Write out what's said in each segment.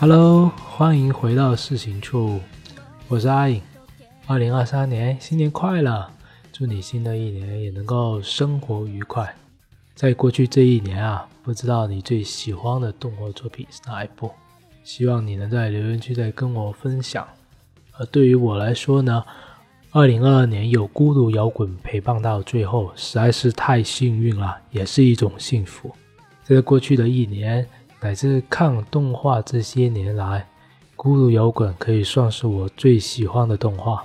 Hello，欢迎回到事情处，我是阿影。二零二三年新年快乐，祝你新的一年也能够生活愉快。在过去这一年啊，不知道你最喜欢的动画作品是哪一部？希望你能在留言区再跟我分享。而对于我来说呢，二零二二年有孤独摇滚陪伴到最后，实在是太幸运了，也是一种幸福。在过去的一年乃至看动画这些年来，孤独摇滚可以算是我最喜欢的动画，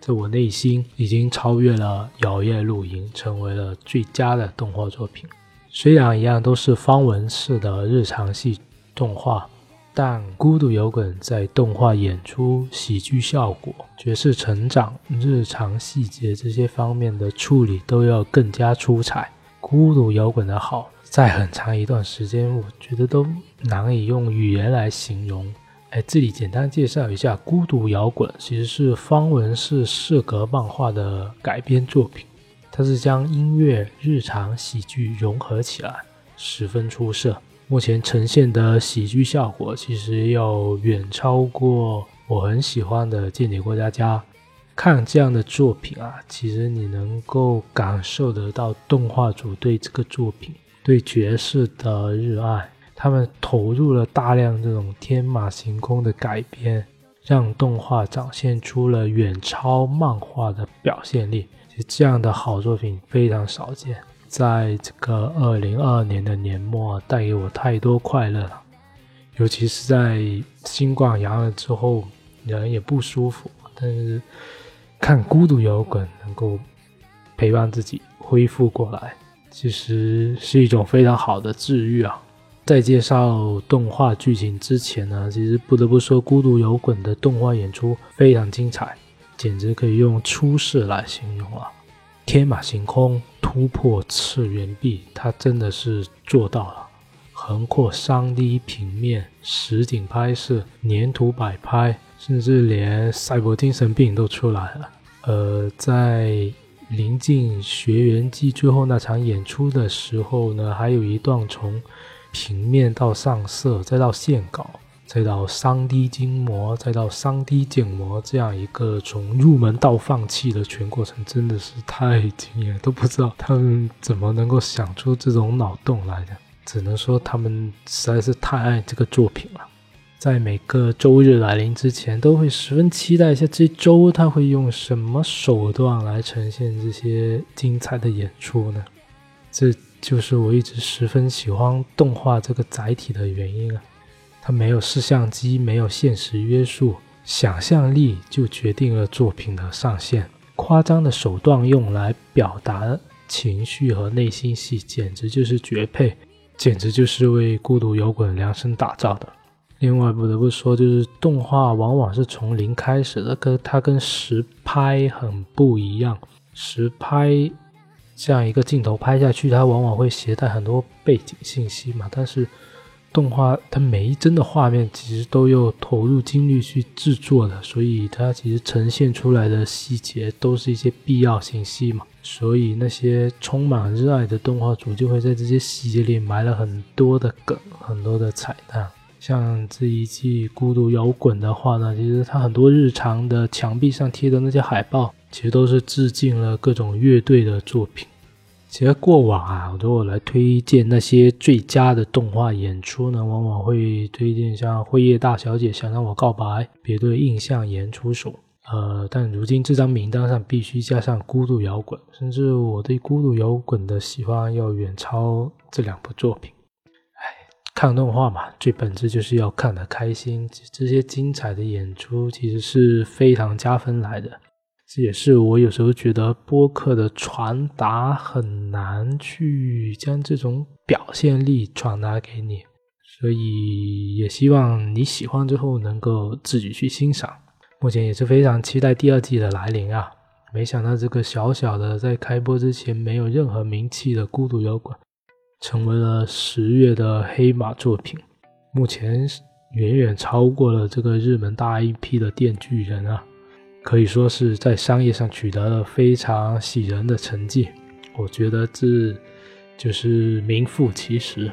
在我内心已经超越了《摇曳露营》，成为了最佳的动画作品。虽然一样都是方文式的日常系动画。但孤独摇滚在动画演出、喜剧效果、角色成长、日常细节这些方面的处理都要更加出彩。孤独摇滚的好，在很长一段时间，我觉得都难以用语言来形容。哎，这里简单介绍一下，孤独摇滚其实是方文式四格漫画的改编作品，它是将音乐、日常喜剧融合起来，十分出色。目前呈现的喜剧效果，其实要远超过我很喜欢的《间谍过家家》。看这样的作品啊，其实你能够感受得到动画组对这个作品、对爵士的热爱。他们投入了大量这种天马行空的改编，让动画展现出了远超漫画的表现力。其实这样的好作品非常少见。在这个二零二二年的年末，带给我太多快乐了。尤其是在新冠阳了之后，人也不舒服，但是看孤独摇滚能够陪伴自己恢复过来，其实是一种非常好的治愈啊。在介绍动画剧情之前呢，其实不得不说，孤独摇滚的动画演出非常精彩，简直可以用出世来形容了。天马行空。突破次元壁，它真的是做到了。横跨三 D 平面、实景拍摄、粘土摆拍，甚至连赛博精神病都出来了。呃，在临近学员季最后那场演出的时候呢，还有一段从平面到上色，再到线稿。再到 3D 精模，再到 3D 建模，这样一个从入门到放弃的全过程，真的是太惊艳，都不知道他们怎么能够想出这种脑洞来的。只能说他们实在是太爱这个作品了。在每个周日来临之前，都会十分期待一下这周他会用什么手段来呈现这些精彩的演出呢？这就是我一直十分喜欢动画这个载体的原因啊。它没有摄像机，没有现实约束，想象力就决定了作品的上限。夸张的手段用来表达情绪和内心戏，简直就是绝配，简直就是为孤独摇滚量身打造的。另外，不得不说，就是动画往往是从零开始的，跟它跟实拍很不一样。实拍这样一个镜头拍下去，它往往会携带很多背景信息嘛，但是。动画它每一帧的画面其实都有投入精力去制作的，所以它其实呈现出来的细节都是一些必要信息嘛。所以那些充满热爱的动画组就会在这些细节里埋了很多的梗，很多的彩蛋。像这一季《孤独摇滚》的话呢，其实它很多日常的墙壁上贴的那些海报，其实都是致敬了各种乐队的作品。其实过往啊，如果来推荐那些最佳的动画演出呢，往往会推荐像《辉夜大小姐想让我告白》，别对印象演出手。呃，但如今这张名单上必须加上《孤独摇滚》，甚至我对《孤独摇滚》的喜欢要远超这两部作品。看动画嘛，最本质就是要看得开心，这些精彩的演出其实是非常加分来的。这也是我有时候觉得播客的传达很难去将这种表现力传达给你，所以也希望你喜欢之后能够自己去欣赏。目前也是非常期待第二季的来临啊！没想到这个小小的在开播之前没有任何名气的孤独摇滚，成为了十月的黑马作品，目前远远超过了这个日本大 IP 的电锯人啊！可以说是在商业上取得了非常喜人的成绩，我觉得这就是名副其实。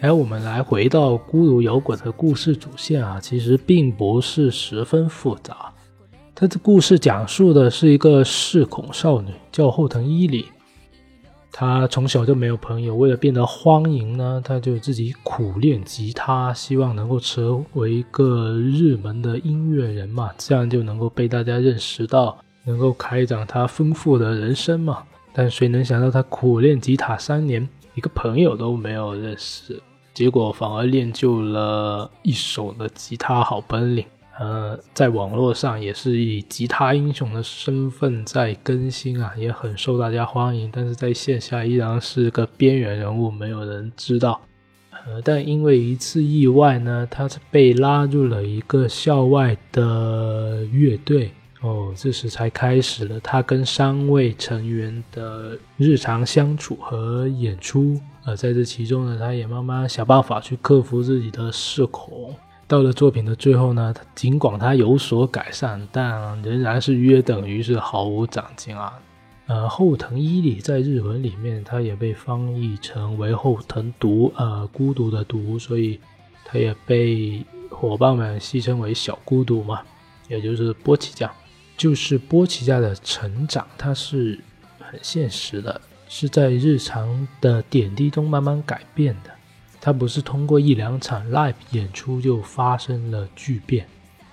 哎，我们来回到孤独摇滚的故事主线啊，其实并不是十分复杂。它的故事讲述的是一个视恐少女，叫后藤伊里。他从小就没有朋友，为了变得欢迎呢，他就自己苦练吉他，希望能够成为一个热门的音乐人嘛，这样就能够被大家认识到，能够开展他丰富的人生嘛。但谁能想到，他苦练吉他三年，一个朋友都没有认识。结果反而练就了一手的吉他好本领，呃，在网络上也是以吉他英雄的身份在更新啊，也很受大家欢迎。但是在线下依然是个边缘人物，没有人知道。呃，但因为一次意外呢，他是被拉入了一个校外的乐队。哦，这时才开始了他跟三位成员的日常相处和演出。呃在这其中呢，他也慢慢想办法去克服自己的社恐。到了作品的最后呢，尽管他有所改善，但仍然是约等于是毫无长进啊。呃，后藤伊里在日文里面，他也被翻译成为后藤独，呃，孤独的独，所以他也被伙伴们戏称为小孤独嘛，也就是波奇酱。就是波奇家的成长，它是很现实的，是在日常的点滴中慢慢改变的。它不是通过一两场 live 演出就发生了巨变，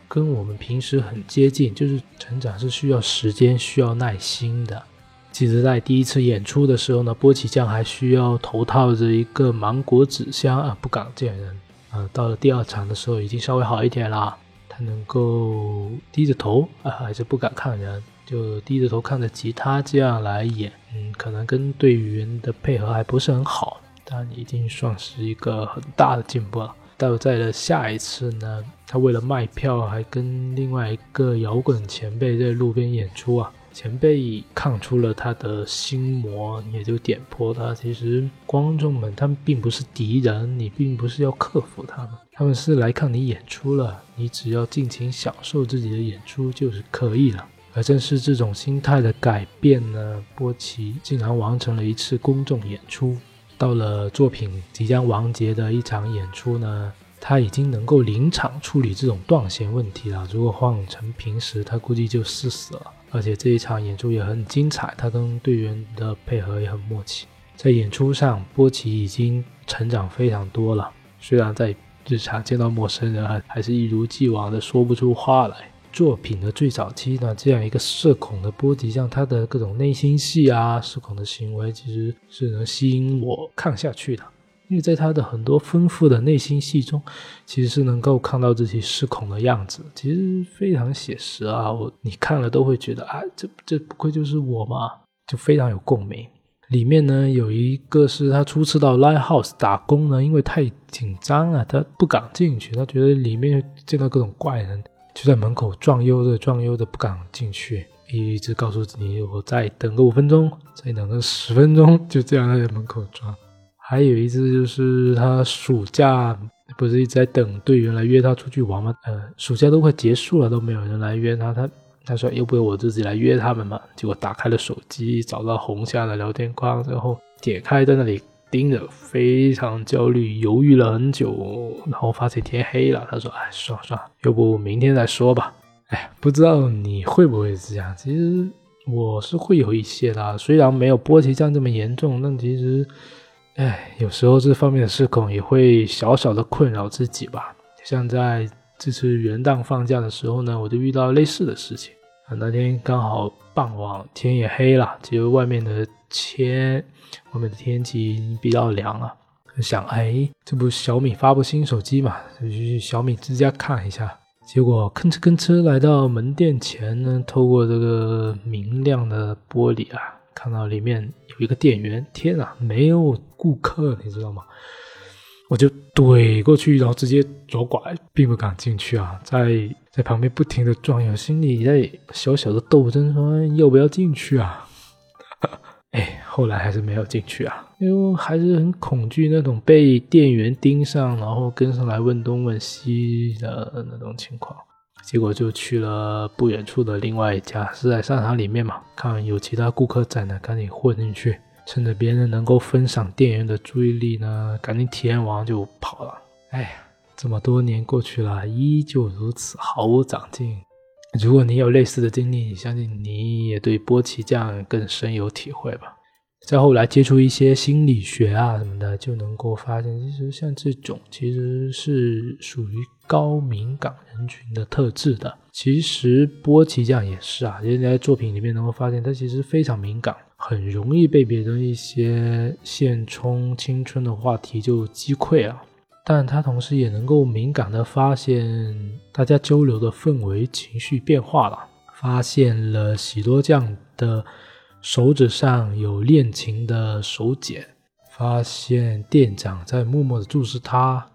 跟我们平时很接近。就是成长是需要时间、需要耐心的。其实，在第一次演出的时候呢，波奇酱还需要头套着一个芒果纸箱啊，不敢见人。啊，到了第二场的时候，已经稍微好一点了。能够低着头啊，还是不敢看人，就低着头看着吉他这样来演。嗯，可能跟队员的配合还不是很好，但已经算是一个很大的进步了。到在了下一次呢，他为了卖票，还跟另外一个摇滚前辈在路边演出啊。前辈看出了他的心魔，也就点破他。其实观众们他们并不是敌人，你并不是要克服他们，他们是来看你演出了。你只要尽情享受自己的演出就是可以了。而正是这种心态的改变呢，波奇竟然完成了一次公众演出。到了作品即将完结的一场演出呢，他已经能够临场处理这种断弦问题了。如果换成平时，他估计就死死了。而且这一场演出也很精彩，他跟队员的配合也很默契。在演出上，波奇已经成长非常多了。虽然在日常见到陌生人，还还是一如既往的说不出话来。作品的最早期呢，这样一个社恐的波及，像他的各种内心戏啊，社恐的行为，其实是能吸引我看下去的。因为在他的很多丰富的内心戏中，其实是能够看到自己失控的样子，其实非常写实啊！我你看了都会觉得啊，这这不愧就是我嘛，就非常有共鸣。里面呢有一个是他初次到 Live House 打工呢，因为太紧张了，他不敢进去，他觉得里面见到各种怪人，就在门口转悠的转悠的不敢进去，一直告诉自己我再等个五分钟，再等个十分钟，就这样在门口转。还有一次就是他暑假不是一直在等队员来约他出去玩吗？呃，暑假都快结束了，都没有人来约他。他他说要不我自己来约他们嘛？结果打开了手机，找到红夏的聊天框，然后点开在那里盯着，非常焦虑，犹豫了很久，然后发现天黑了。他说：“哎，算了算了，要不明天再说吧。”哎，不知道你会不会是这样？其实我是会有一些的，虽然没有波奇酱这么严重，但其实。哎，有时候这方面的失控也会小小的困扰自己吧。像在这次元旦放假的时候呢，我就遇到类似的事情啊。那天刚好傍晚，天也黑了，结果外面的切，外面的天气已经比较凉了。想，哎，这不小米发布新手机嘛，就去小米之家看一下。结果吭哧吭哧来到门店前呢，透过这个明亮的玻璃啊。看到里面有一个店员，天啊，没有顾客，你知道吗？我就怼过去，然后直接左拐，并不敢进去啊，在在旁边不停的转悠，心里在小小的斗争，说要不要进去啊？哎，后来还是没有进去啊，因为还是很恐惧那种被店员盯上，然后跟上来问东问西的那种情况。结果就去了不远处的另外一家，是在商场里面嘛，看有其他顾客在呢，赶紧混进去，趁着别人能够分享店员的注意力呢，赶紧体验完就跑了。哎呀，这么多年过去了，依旧如此，毫无长进。如果你有类似的经历，相信你也对波奇酱更深有体会吧。再后来接触一些心理学啊什么的，就能够发现，其实像这种其实是属于高敏感人群的特质的。其实波奇酱也是啊，人家在作品里面能够发现，他其实非常敏感，很容易被别人一些现充青春的话题就击溃啊。但他同时也能够敏感的发现大家交流的氛围、情绪变化了，发现了喜多酱的手指上有恋情的手茧，发现店长在默默的注视他，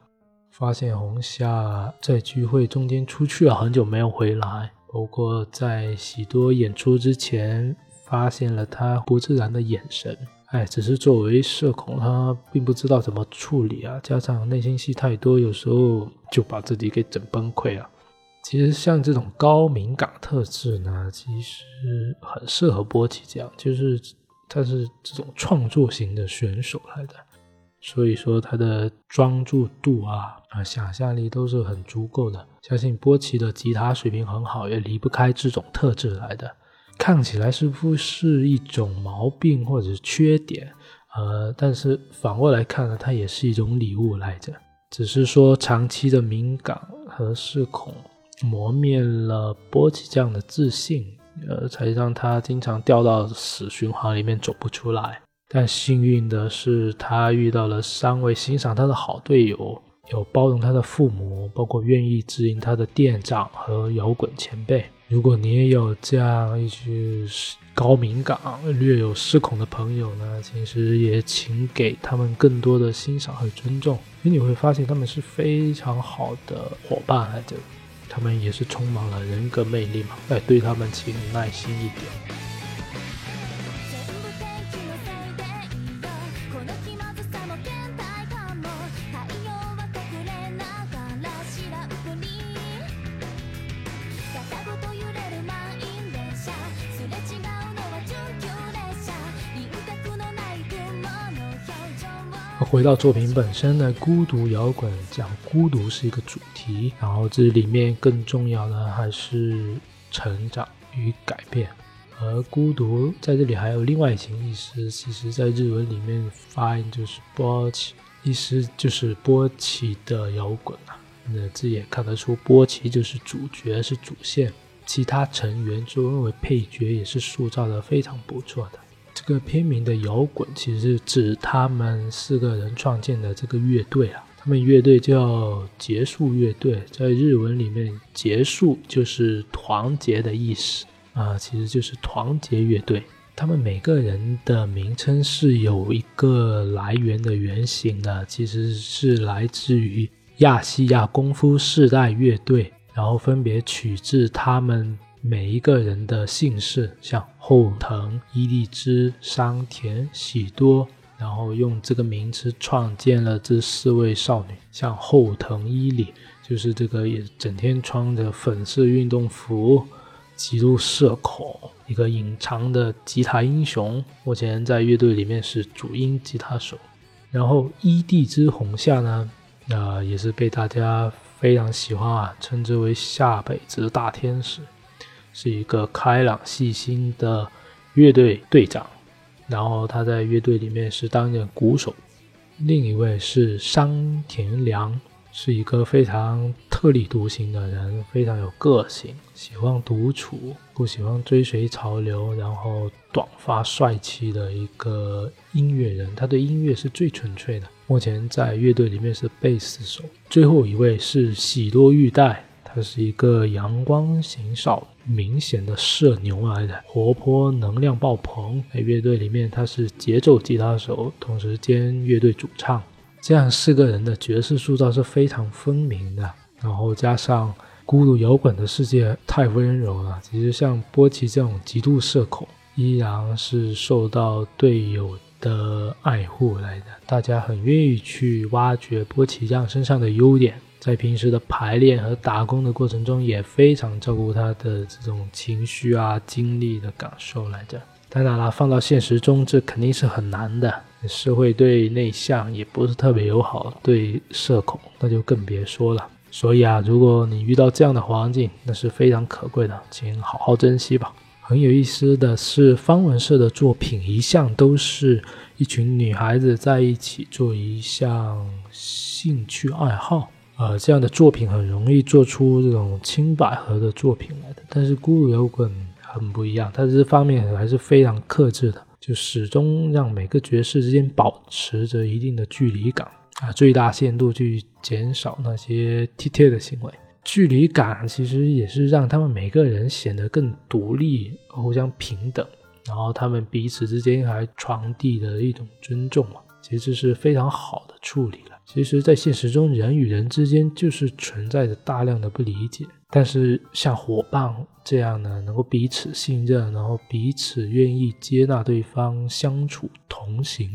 发现红夏在聚会中间出去了很久没有回来，包括在喜多演出之前发现了他不自然的眼神。哎，只是作为社恐，他并不知道怎么处理啊，加上内心戏太多，有时候就把自己给整崩溃了。其实像这种高敏感特质呢，其实很适合波奇这样，就是他是这种创作型的选手来的，所以说他的专注度啊啊想象力都是很足够的。相信波奇的吉他水平很好，也离不开这种特质来的。看起来似乎是一种毛病或者缺点，呃，但是反过来看呢，它也是一种礼物来着。只是说长期的敏感和视恐磨灭了波奇这样的自信，呃，才让他经常掉到死循环里面走不出来。但幸运的是，他遇到了三位欣赏他的好队友，有包容他的父母，包括愿意指引他的店长和摇滚前辈。如果你也有这样一些高敏感、略有失控的朋友呢，其实也请给他们更多的欣赏和尊重，因为你会发现他们是非常好的伙伴来着，他们也是充满了人格魅力嘛，哎，对他们请耐心一点。回到作品本身呢，孤独摇滚讲孤独是一个主题，然后这里面更重要的还是成长与改变。而孤独在这里还有另外一层意思，其实在日文里面发音就是波奇，意思就是波奇的摇滚啊。那这也看得出波奇就是主角是主线，其他成员作为配角也是塑造的非常不错的。这个片名的摇滚其实是指他们四个人创建的这个乐队啊，他们乐队叫结束乐队，在日文里面“结束”就是团结的意思啊，其实就是团结乐队。他们每个人的名称是有一个来源的原型的，其实是来自于亚细亚功夫世代乐队，然后分别取自他们。每一个人的姓氏，像后藤、伊利枝、山田、喜多，然后用这个名词创建了这四位少女。像后藤伊里，就是这个也整天穿着粉色运动服、极度社恐、一个隐藏的吉他英雄，目前在乐队里面是主音吉他手。然后伊地之红夏呢，啊，也是被大家非常喜欢啊，称之为下北之大天使。是一个开朗细心的乐队队长，然后他在乐队里面是担任鼓手。另一位是山田良，是一个非常特立独行的人，非常有个性，喜欢独处，不喜欢追随潮流，然后短发帅气的一个音乐人。他对音乐是最纯粹的。目前在乐队里面是贝斯手。最后一位是喜多玉代。他是一个阳光型少，明显的社牛来的，活泼能量爆棚。在乐队里面，他是节奏吉他手，同时兼乐队主唱。这样四个人的角色塑造是非常分明的。然后加上孤独摇滚的世界太温柔了，其实像波奇这种极度社恐，依然是受到队友的爱护来的。大家很愿意去挖掘波奇酱身上的优点，在平时的排练和打工的过程中，也非常照顾他的这种情绪啊、经历的感受来着。当然了，放到现实中，这肯定是很难的。社会对内向也不是特别友好，对社恐那就更别说了。所以啊，如果你遇到这样的环境，那是非常可贵的，请好好珍惜吧。很有意思的是，方文社的作品一向都是一群女孩子在一起做一项兴趣爱好，呃，这样的作品很容易做出这种青百合的作品来的。但是孤独摇滚很不一样，它这方面还是非常克制的。就始终让每个角色之间保持着一定的距离感啊，最大限度去减少那些贴贴的行为。距离感其实也是让他们每个人显得更独立、互相平等，然后他们彼此之间还传递的一种尊重嘛，其实是非常好的处理了。其实，在现实中，人与人之间就是存在着大量的不理解。但是像伙伴这样呢，能够彼此信任，然后彼此愿意接纳对方相处同行，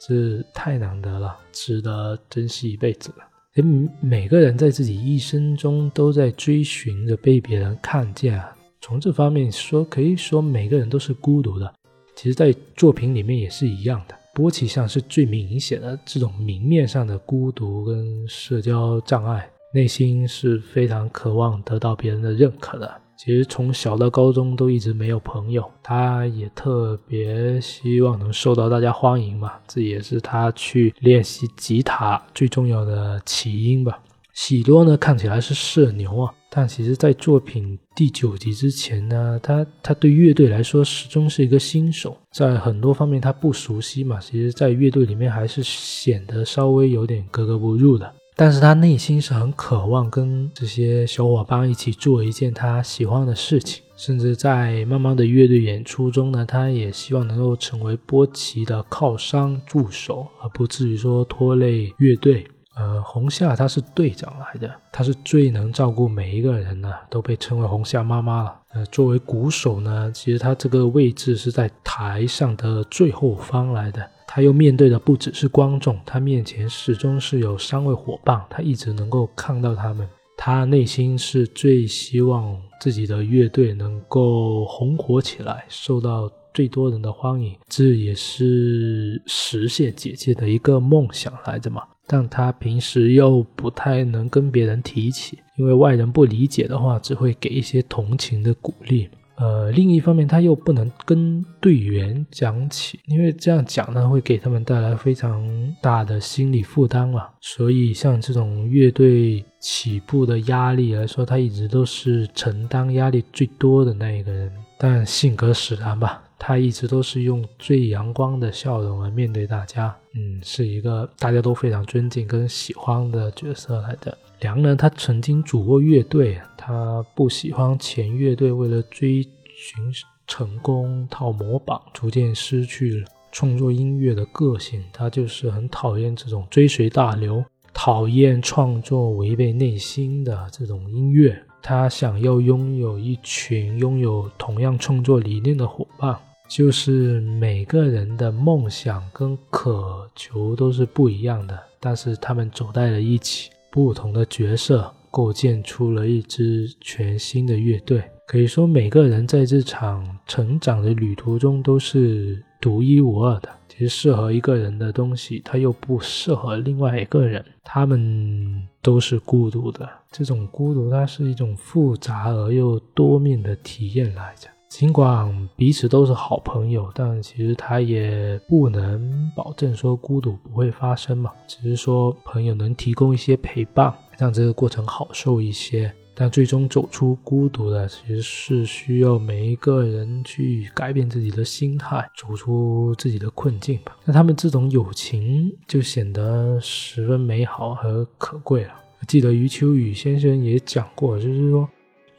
是太难得了，值得珍惜一辈子了。每每个人在自己一生中都在追寻着被别人看见啊。从这方面说，可以说每个人都是孤独的。其实，在作品里面也是一样的。波奇上是最明显的这种明面上的孤独跟社交障碍。内心是非常渴望得到别人的认可的。其实从小到高中都一直没有朋友，他也特别希望能受到大家欢迎嘛。这也是他去练习吉他最重要的起因吧。喜多呢看起来是社牛啊，但其实在作品第九集之前呢，他他对乐队来说始终是一个新手，在很多方面他不熟悉嘛。其实，在乐队里面还是显得稍微有点格格不入的。但是他内心是很渴望跟这些小伙伴一起做一件他喜欢的事情，甚至在慢慢的乐队演出中呢，他也希望能够成为波奇的靠山助手，而不至于说拖累乐队。呃，红夏他是队长来的，他是最能照顾每一个人的，都被称为红夏妈妈了。呃，作为鼓手呢，其实他这个位置是在台上的最后方来的。他又面对的不只是观众，他面前始终是有三位伙伴，他一直能够看到他们。他内心是最希望自己的乐队能够红火起来，受到最多人的欢迎，这也是实现姐姐的一个梦想来着嘛。但他平时又不太能跟别人提起，因为外人不理解的话，只会给一些同情的鼓励。呃，另一方面，他又不能跟队员讲起，因为这样讲呢，会给他们带来非常大的心理负担嘛。所以，像这种乐队起步的压力来说，他一直都是承担压力最多的那一个人。但性格使然吧，他一直都是用最阳光的笑容来面对大家。嗯，是一个大家都非常尊敬跟喜欢的角色来的。梁呢，他曾经组过乐队，他不喜欢前乐队为了追寻成功套模板，逐渐失去了创作音乐的个性。他就是很讨厌这种追随大流，讨厌创作违背内心的这种音乐。他想要拥有一群拥有同样创作理念的伙伴，就是每个人的梦想跟渴求都是不一样的，但是他们走在了一起。不同的角色构建出了一支全新的乐队，可以说每个人在这场成长的旅途中都是独一无二的。其实适合一个人的东西，它又不适合另外一个人，他们都是孤独的。这种孤独，它是一种复杂而又多面的体验来着。尽管彼此都是好朋友，但其实他也不能保证说孤独不会发生嘛。只是说朋友能提供一些陪伴，让这个过程好受一些。但最终走出孤独的，其实是需要每一个人去改变自己的心态，走出自己的困境吧。那他们这种友情就显得十分美好和可贵了。记得余秋雨先生也讲过，就是说。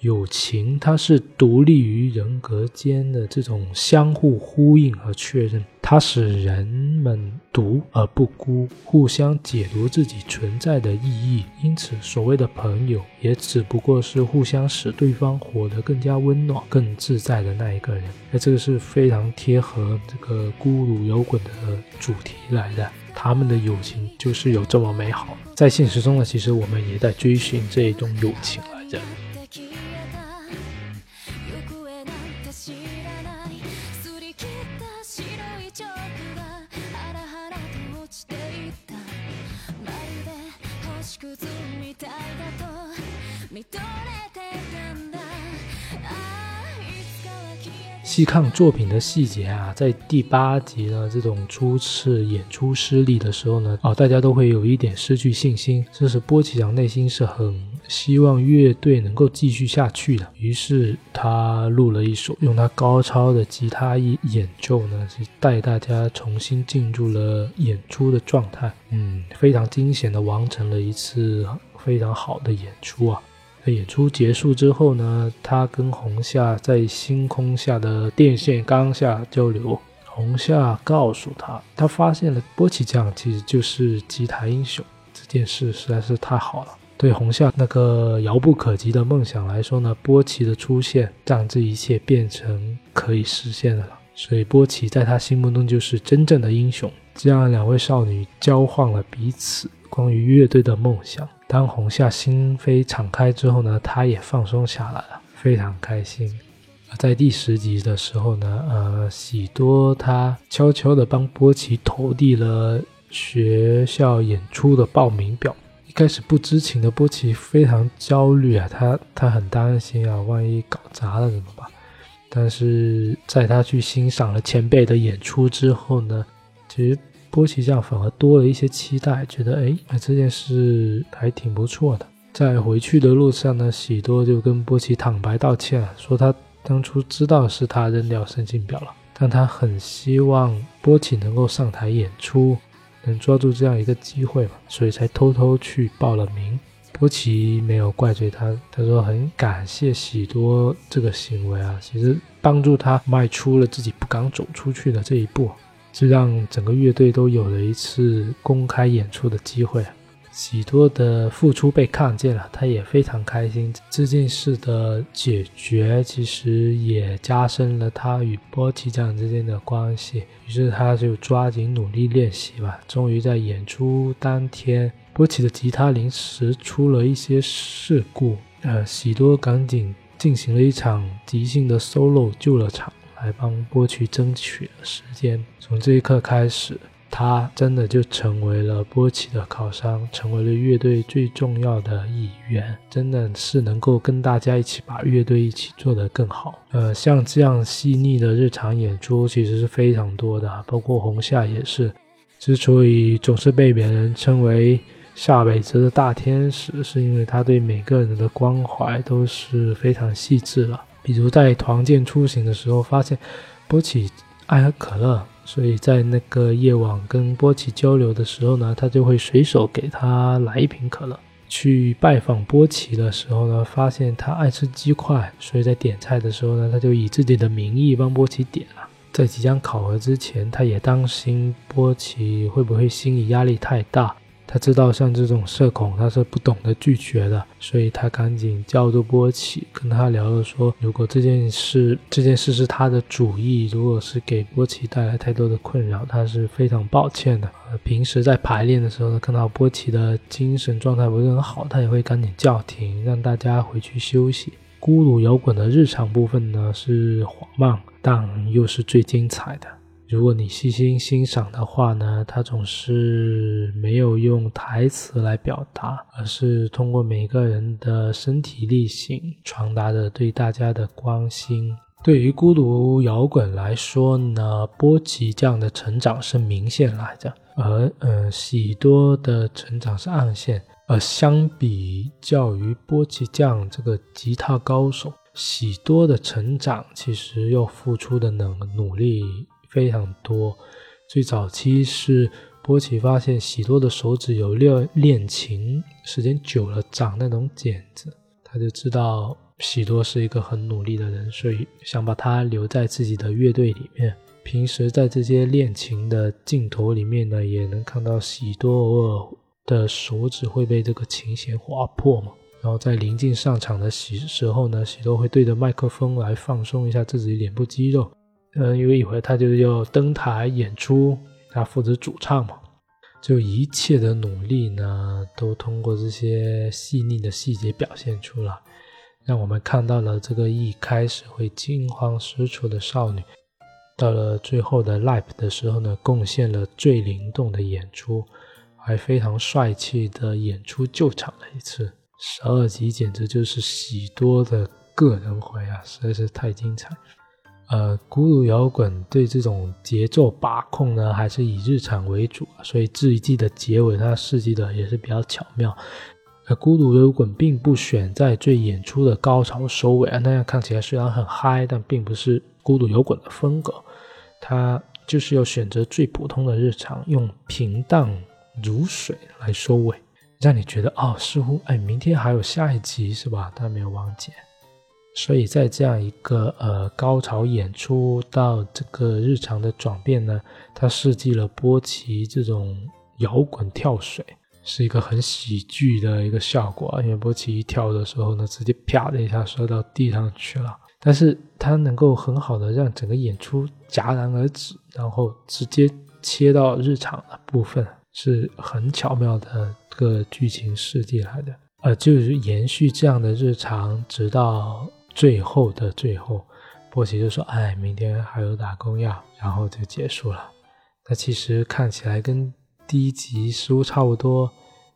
友情，它是独立于人格间的这种相互呼应和确认，它使人们独而不孤，互相解读自己存在的意义。因此，所谓的朋友，也只不过是互相使对方活得更加温暖、更自在的那一个人。那这个是非常贴合这个孤独摇滚的主题来的。他们的友情就是有这么美好。在现实中呢，其实我们也在追寻这一种友情来着。细看作品的细节啊，在第八集呢，这种初次演出失利的时候呢，哦，大家都会有一点失去信心。这时波奇长内心是很希望乐队能够继续下去的，于是他录了一首，用他高超的吉他一演奏呢，是带大家重新进入了演出的状态。嗯，非常惊险的完成了一次非常好的演出啊。演出结束之后呢，他跟红夏在星空下的电线杆下交流。红夏告诉他，他发现了波奇酱其实就是吉他英雄。这件事实在是太好了。对红夏那个遥不可及的梦想来说呢，波奇的出现让这一切变成可以实现的了。所以波奇在他心目中就是真正的英雄。这样两位少女交换了彼此关于乐队的梦想。当红夏心扉敞开之后呢，他也放松下来了，非常开心。在第十集的时候呢，呃，喜多他悄悄地帮波奇投递了学校演出的报名表。一开始不知情的波奇非常焦虑啊，他他很担心啊，万一搞砸了怎么办？但是在他去欣赏了前辈的演出之后呢，其实。波奇这样反而多了一些期待，觉得哎，这件事还挺不错的。在回去的路上呢，喜多就跟波奇坦白道歉，说他当初知道是他扔掉申请表了，但他很希望波奇能够上台演出，能抓住这样一个机会嘛，所以才偷偷去报了名。波奇没有怪罪他，他说很感谢喜多这个行为啊，其实帮助他迈出了自己不敢走出去的这一步。这让整个乐队都有了一次公开演出的机会，喜多的付出被看见了，他也非常开心。这件事的解决其实也加深了他与波奇酱之间的关系，于是他就抓紧努力练习吧。终于在演出当天，波奇的吉他临时出了一些事故，呃，喜多赶紧进行了一场即兴的 solo 救了场。来帮波奇争取了时间。从这一刻开始，他真的就成为了波奇的靠山，成为了乐队最重要的一员。真的是能够跟大家一起把乐队一起做得更好。呃，像这样细腻的日常演出其实是非常多的，包括红夏也是。之所以总是被别人称为下辈子的大天使，是因为他对每个人的关怀都是非常细致了。比如在团建出行的时候，发现波奇爱喝可乐，所以在那个夜晚跟波奇交流的时候呢，他就会随手给他来一瓶可乐。去拜访波奇的时候呢，发现他爱吃鸡块，所以在点菜的时候呢，他就以自己的名义帮波奇点了。在即将考核之前，他也担心波奇会不会心理压力太大。他知道像这种社恐，他是不懂得拒绝的，所以他赶紧叫住波奇，跟他聊了说，如果这件事这件事是他的主意，如果是给波奇带来太多的困扰，他是非常抱歉的。呃，平时在排练的时候呢，看到波奇的精神状态不是很好，他也会赶紧叫停，让大家回去休息。咕噜摇滚的日常部分呢是缓慢，但又是最精彩的。如果你细心欣赏的话呢，他总是没有用台词来表达，而是通过每个人的身体力行传达着对大家的关心。对于孤独摇滚来说呢，波奇酱的成长是明线来着，而呃喜多的成长是暗线。而相比较于波奇酱这个吉他高手，喜多的成长其实要付出的努努力。非常多。最早期是波奇发现喜多的手指有练练琴，时间久了长那种茧子，他就知道喜多是一个很努力的人，所以想把他留在自己的乐队里面，平时在这些练琴的镜头里面呢，也能看到喜多偶尔的手指会被这个琴弦划破嘛。然后在临近上场的时时候呢，喜多会对着麦克风来放松一下自己脸部肌肉。嗯，有一回他就要登台演出，他负责主唱嘛。就一切的努力呢，都通过这些细腻的细节表现出来，让我们看到了这个一开始会惊慌失措的少女，到了最后的 live 的时候呢，贡献了最灵动的演出，还非常帅气的演出救场了一次。十二集简直就是喜多的个人回啊，实在是太精彩。呃，孤独摇滚对这种节奏把控呢，还是以日常为主，所以这一季的结尾它设计的也是比较巧妙。呃，孤独摇滚并不选在最演出的高潮收尾啊，那样看起来虽然很嗨，但并不是孤独摇滚的风格。它就是要选择最普通的日常，用平淡如水来收尾，让你觉得哦，似乎哎，明天还有下一集是吧？但没有完结。所以在这样一个呃高潮演出到这个日常的转变呢，他设计了波奇这种摇滚跳水，是一个很喜剧的一个效果。因为波奇一跳的时候呢，直接啪的一下摔到地上去了，但是它能够很好的让整个演出戛然而止，然后直接切到日常的部分，是很巧妙的个剧情设计来的。呃，就是延续这样的日常，直到。最后的最后，波奇就说：“哎，明天还有打工要。”然后就结束了。那其实看起来跟第一集似乎差不多。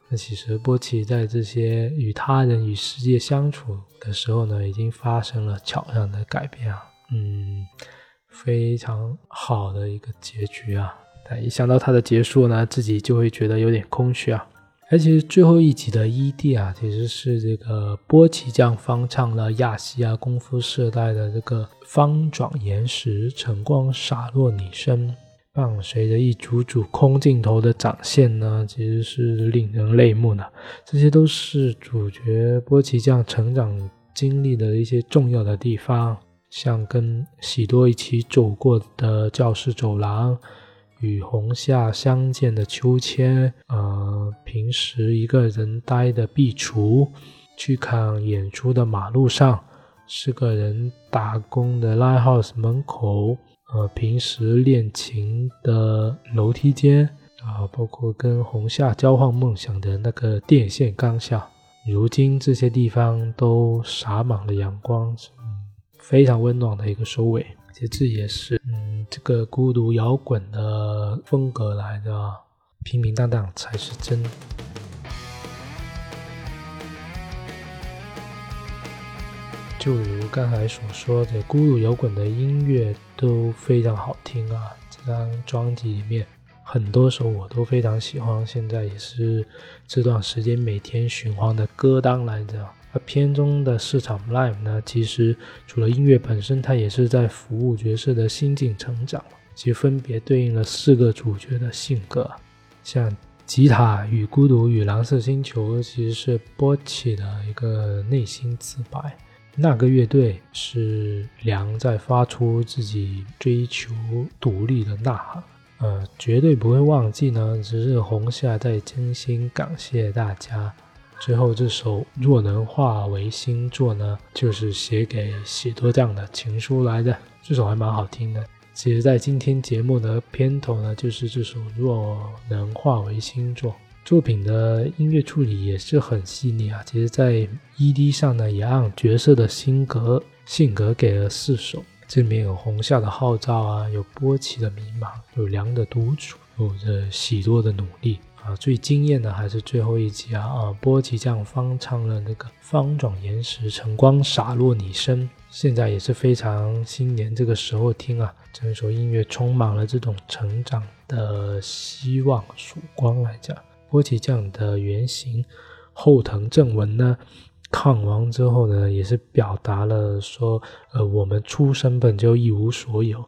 那其实波奇在这些与他人与世界相处的时候呢，已经发生了巧妙的改变啊。嗯，非常好的一个结局啊。但一想到它的结束呢，自己就会觉得有点空虚啊。而其实最后一集的 ED 啊，其实是这个波奇酱翻唱了亚细亚功夫时代的这个方转岩石，晨光洒落你身，伴随着一组组空镜头的展现呢，其实是令人泪目的。这些都是主角波奇酱成长经历的一些重要的地方，像跟喜多一起走过的教室走廊。与红夏相见的秋千，呃，平时一个人待的壁橱，去看演出的马路上，是个人打工的 live house 门口，呃，平时练琴的楼梯间，啊，包括跟红夏交换梦想的那个电线杆下，如今这些地方都洒满了阳光，嗯非常温暖的一个收尾。其实这也是，嗯，这个孤独摇滚的风格来的，平平淡淡才是真。就如刚才所说的，孤独摇滚的音乐都非常好听啊！这张专辑里面很多首我都非常喜欢，现在也是这段时间每天循环的歌单来着。而片中的市场 live 呢，其实除了音乐本身，它也是在服务角色的心境成长，其分别对应了四个主角的性格。像吉他与孤独与蓝色星球，其实是波奇的一个内心自白。那个乐队是梁在发出自己追求独立的呐喊。呃，绝对不会忘记呢，只是红夏在真心感谢大家。最后这首若能化为星座呢，就是写给喜多这样的情书来的。这首还蛮好听的。其实，在今天节目的片头呢，就是这首若能化为星座。作品的音乐处理也是很细腻啊。其实，在 ED 上呢，也按角色的性格性格给了四首。这里面有红夏的号召啊，有波奇的迷茫，有凉的独处，有着喜多的努力。啊，最惊艳的还是最后一集啊！啊，波奇酱翻唱了那个“方转岩石，晨光洒落你身”，现在也是非常新年这个时候听啊，整首音乐充满了这种成长的希望曙光来讲。波奇酱的原型后藤正文呢，看完之后呢，也是表达了说，呃，我们出生本就一无所有。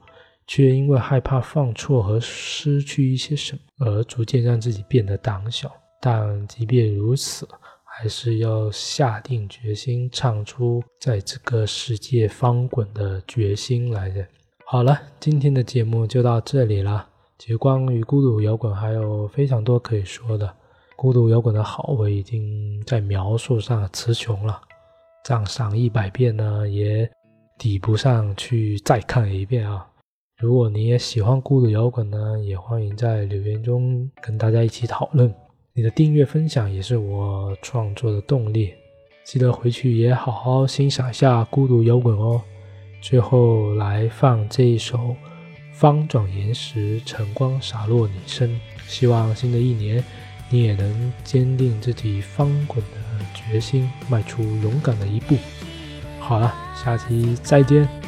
却因为害怕犯错和失去一些什么，而逐渐让自己变得胆小。但即便如此，还是要下定决心唱出在这个世界翻滚的决心来的。好了，今天的节目就到这里了。其实关于孤独摇滚还有非常多可以说的。孤独摇滚的好，我已经在描述上词穷了。这样赏一百遍呢，也抵不上去再看一遍啊。如果你也喜欢孤独摇滚呢，也欢迎在留言中跟大家一起讨论。你的订阅分享也是我创作的动力。记得回去也好好欣赏一下孤独摇滚哦。最后来放这一首《方转岩石，晨光洒落你身》。希望新的一年你也能坚定自己翻滚的决心，迈出勇敢的一步。好了，下期再见。